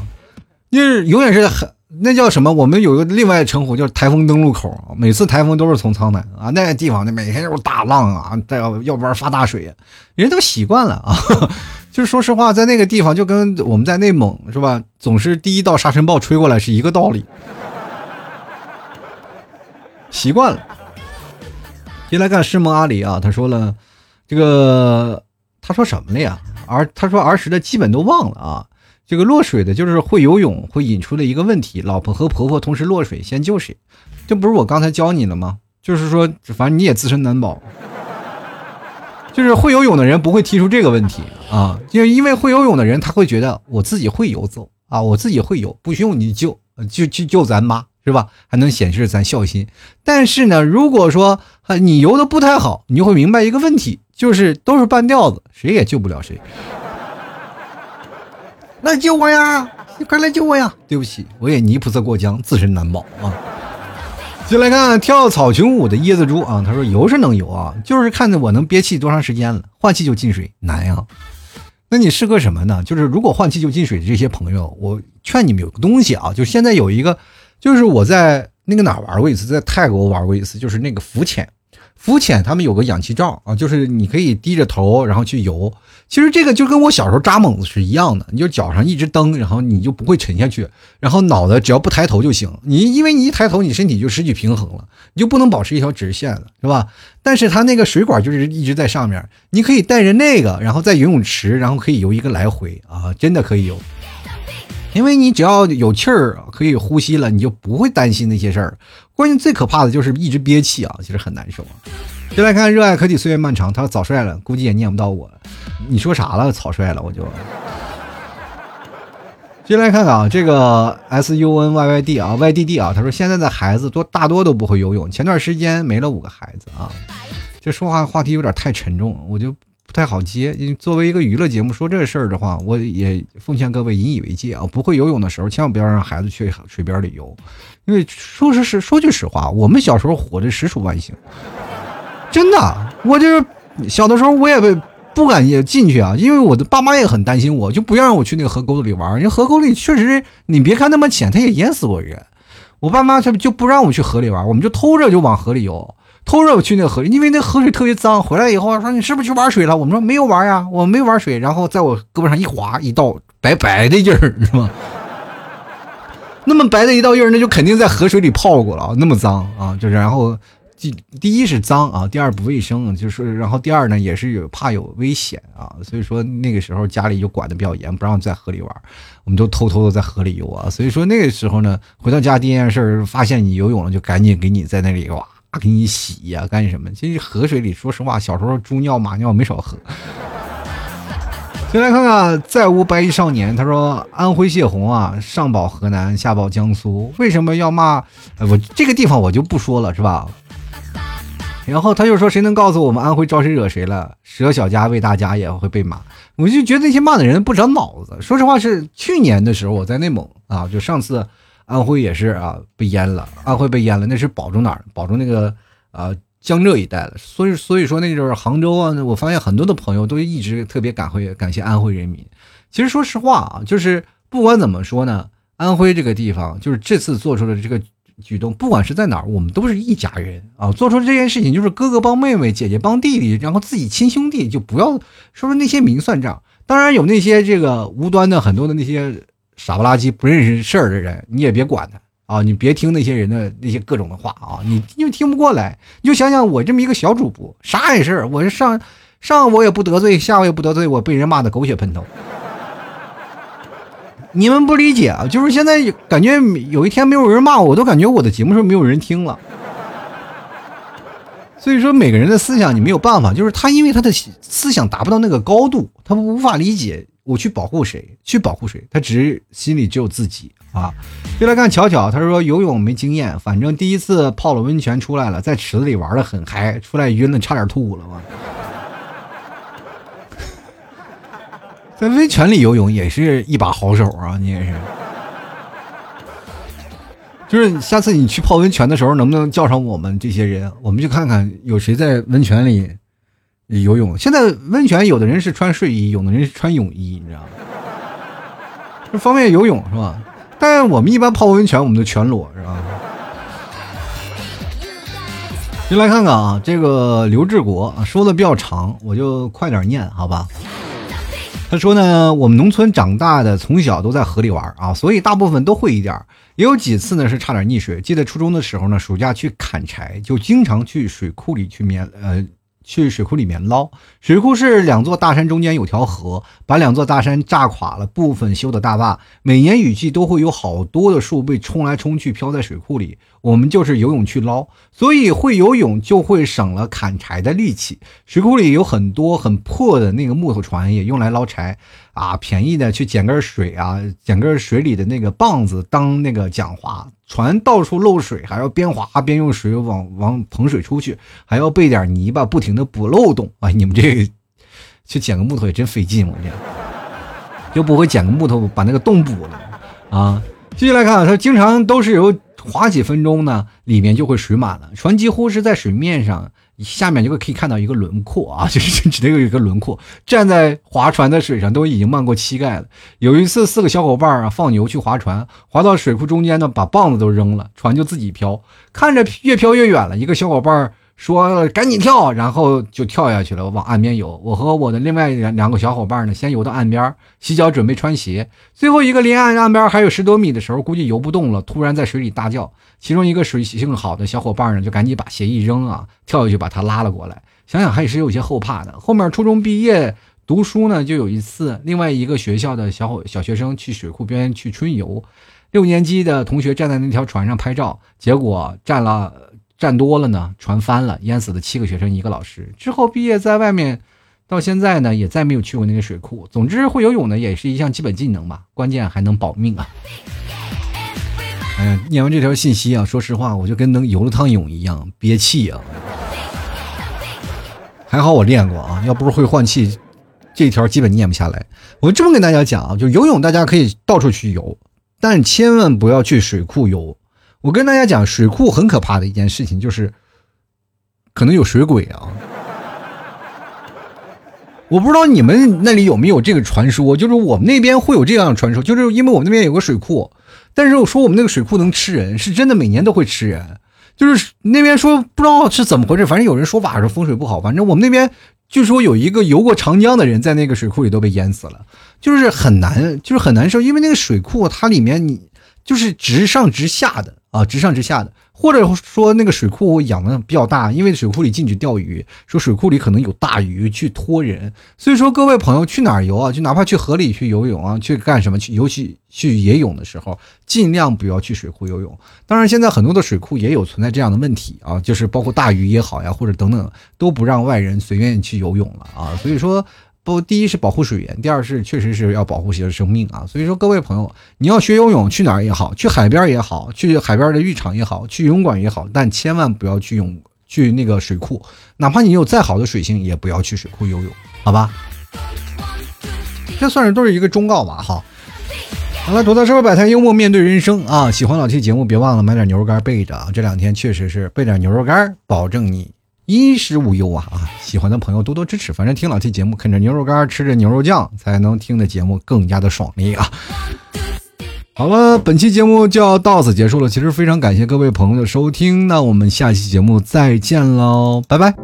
就是永远是很那叫什么？我们有个另外称呼叫台风登陆口，每次台风都是从苍南啊，那个地方的每天都是大浪啊，再要要不然发大水，人都习惯了啊。就是说实话，在那个地方就跟我们在内蒙是吧，总是第一道沙尘暴吹过来是一个道理，习惯了。先来看师蒙阿里啊，他说了，这个他说什么了呀？儿他说儿时的基本都忘了啊。这个落水的就是会游泳，会引出的一个问题：老婆和婆婆同时落水，先救谁？这不是我刚才教你了吗？就是说，反正你也自身难保。就是会游泳的人不会提出这个问题啊，就因为会游泳的人他会觉得我自己会游走啊，我自己会游，不需要你救，就就救咱妈。是吧？还能显示咱孝心。但是呢，如果说你游的不太好，你就会明白一个问题，就是都是半吊子，谁也救不了谁。来救我呀！你快来救我呀！对不起，我也泥菩萨过江，自身难保啊。进来看跳草裙舞的椰子猪啊，他说游是能游啊，就是看着我能憋气多长时间了，换气就进水难呀。那你适合什么呢？就是如果换气就进水的这些朋友，我劝你们有个东西啊，就现在有一个。就是我在那个哪玩过一次，在泰国玩过一次，就是那个浮潜。浮潜他们有个氧气罩啊，就是你可以低着头然后去游。其实这个就跟我小时候扎猛子是一样的，你就脚上一直蹬，然后你就不会沉下去，然后脑袋只要不抬头就行。你因为你一抬头，你身体就失去平衡了，你就不能保持一条直线了，是吧？但是它那个水管就是一直在上面，你可以带着那个，然后在游泳池，然后可以游一个来回啊，真的可以游。因为你只要有气儿可以呼吸了，你就不会担心那些事儿。关键最可怕的就是一直憋气啊，其实很难受啊。先来看热爱科技岁月漫长，他说早衰了，估计也念不到我。你说啥了？草率了，我就。先来看看啊，这个 S U N Y Y D 啊，Y D D 啊，他说现在的孩子多大多都不会游泳，前段时间没了五个孩子啊。这说话话题有点太沉重，我就。不太好接，因为作为一个娱乐节目说这事儿的话，我也奉劝各位引以为戒啊！不会游泳的时候，千万不要让孩子去水边里游，因为说实是说句实话，我们小时候活的实属万幸，真的，我就是小的时候我也不不敢也进去啊，因为我的爸妈也很担心我，就不让我去那个河沟子里玩，因为河沟里确实你别看那么浅，它也淹死过人，我爸妈就就不让我去河里玩，我们就偷着就往河里游。偷着我去那个河里，因为那河水特别脏。回来以后说：“你是不是去玩水了？”我们说：“没有玩呀，我没玩水。”然后在我胳膊上一划一道白白的印儿，是吗？那么白的一道印儿，那就肯定在河水里泡过了，那么脏啊！就是然后第第一是脏啊，第二不卫生，就是然后第二呢也是有怕有危险啊，所以说那个时候家里就管的比较严，不让在河里玩，我们都偷偷的在河里游啊。所以说那个时候呢，回到家第一件事发现你游泳了，就赶紧给你在那里哇。给你洗呀，干什么？其实河水里，说实话，小时候猪尿马尿没少喝。先来看看，再无白衣少年。他说：“安徽泄洪啊，上保河南，下保江苏，为什么要骂？我这个地方我就不说了，是吧？”然后他就说：“谁能告诉我们安徽招谁惹谁了？舍小家为大家也会被骂。”我就觉得那些骂的人不长脑子。说实话，是去年的时候我在内蒙啊，就上次。安徽也是啊，被淹了。安徽被淹了，那是保住哪儿？保住那个啊江浙一带了。所以，所以说那就是杭州啊。我发现很多的朋友都一直特别感会感谢安徽人民。其实说实话啊，就是不管怎么说呢，安徽这个地方，就是这次做出的这个举动，不管是在哪儿，我们都是一家人啊。做出这件事情，就是哥哥帮妹妹，姐姐帮弟弟，然后自己亲兄弟，就不要说说那些明算账。当然有那些这个无端的很多的那些傻不拉几不认识事儿的人，你也别管他啊，你别听那些人的那些各种的话啊，你因为听不过来。你就想想我这么一个小主播，啥也是，我是上上我也不得罪，下我也不得罪，我被人骂的狗血喷头。你们不理解啊，就是现在感觉有一天没有人骂我，我都感觉我的节目是没有人听了。所以说每个人的思想你没有办法，就是他因为他的思想达不到那个高度，他无法理解我去保护谁，去保护谁，他只是心里只有自己啊。就来看巧巧，他说游泳没经验，反正第一次泡了温泉出来了，在池子里玩的很嗨，出来晕了，差点吐了嘛。在温泉里游泳也是一把好手啊！你也是，就是下次你去泡温泉的时候，能不能叫上我们这些人？我们去看看有谁在温泉里游泳。现在温泉有的人是穿睡衣，有的人是穿泳衣，你知道吗？就方便游泳是吧？但我们一般泡温泉，我们都全裸是吧？就来看看啊，这个刘志国说的比较长，我就快点念好吧。他说呢，我们农村长大的，从小都在河里玩啊，所以大部分都会一点也有几次呢是差点溺水。记得初中的时候呢，暑假去砍柴，就经常去水库里去面呃。去水库里面捞，水库是两座大山中间有条河，把两座大山炸垮了，部分修的大坝。每年雨季都会有好多的树被冲来冲去，飘在水库里。我们就是游泳去捞，所以会游泳就会省了砍柴的力气。水库里有很多很破的那个木头船，也用来捞柴。啊，便宜的去捡根水啊，捡根水里的那个棒子当那个桨划，船到处漏水，还要边划边用水往往捧水出去，还要备点泥巴，不停的补漏洞。啊，你们这个去捡个木头也真费劲，我讲又不会捡个木头把那个洞补了啊。继续来看，他经常都是由划几分钟呢，里面就会水满了，船几乎是在水面上。下面就会可以看到一个轮廓啊，就是只能有一个轮廓。站在划船的水上都已经漫过膝盖了。有一次，四个小伙伴啊放牛去划船，划到水库中间呢，把棒子都扔了，船就自己飘，看着越飘越远了。一个小伙伴。说赶紧跳，然后就跳下去了，往岸边游。我和我的另外两两个小伙伴呢，先游到岸边，洗脚准备穿鞋。最后一个离岸岸边还有十多米的时候，估计游不动了，突然在水里大叫。其中一个水性好的小伙伴呢，就赶紧把鞋一扔啊，跳下去把他拉了过来。想想还是有些后怕的。后面初中毕业读书呢，就有一次，另外一个学校的小伙小学生去水库边去春游，六年级的同学站在那条船上拍照，结果站了。站多了呢，船翻了，淹死了七个学生，一个老师。之后毕业在外面，到现在呢，也再没有去过那个水库。总之，会游泳呢，也是一项基本技能吧，关键还能保命啊。哎呀，念完这条信息啊，说实话，我就跟能游了趟泳一样憋气啊。还好我练过啊，要不是会换气，这条基本念不下来。我这么跟大家讲啊，就游泳，大家可以到处去游，但千万不要去水库游。我跟大家讲，水库很可怕的一件事情就是，可能有水鬼啊。我不知道你们那里有没有这个传说，就是我们那边会有这样的传说，就是因为我们那边有个水库，但是我说我们那个水库能吃人，是真的，每年都会吃人。就是那边说不知道是怎么回事，反正有人说法是风水不好，反正我们那边据说有一个游过长江的人在那个水库里都被淹死了，就是很难，就是很难受，因为那个水库它里面你就是直上直下的。啊，直上直下的，或者说那个水库养的比较大，因为水库里禁止钓鱼，说水库里可能有大鱼去拖人，所以说各位朋友去哪儿游啊？就哪怕去河里去游泳啊，去干什么？去尤其去野泳的时候，尽量不要去水库游泳。当然，现在很多的水库也有存在这样的问题啊，就是包括大鱼也好呀，或者等等，都不让外人随便去游泳了啊。所以说。不，第一是保护水源，第二是确实是要保护些生命啊。所以说，各位朋友，你要学游泳，去哪儿也好，去海边也好，去海边的浴场也好，去游泳馆也好，但千万不要去泳去那个水库，哪怕你有再好的水性，也不要去水库游泳，好吧？这算是都是一个忠告吧，哈。好了，吐槽社会百态，幽默面对人生啊！喜欢老 T 节目，别忘了买点牛肉干备着啊！这两天确实是备点牛肉干，保证你衣食无忧啊啊！喜欢的朋友多多支持，反正听老 T 节目，啃着牛肉干，吃着牛肉酱，才能听的节目更加的爽利啊！好了，本期节目就要到此结束了。其实非常感谢各位朋友的收听，那我们下期节目再见喽，拜拜。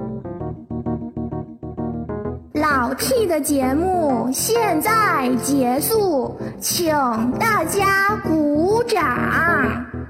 老 T 的节目现在结束，请大家鼓掌。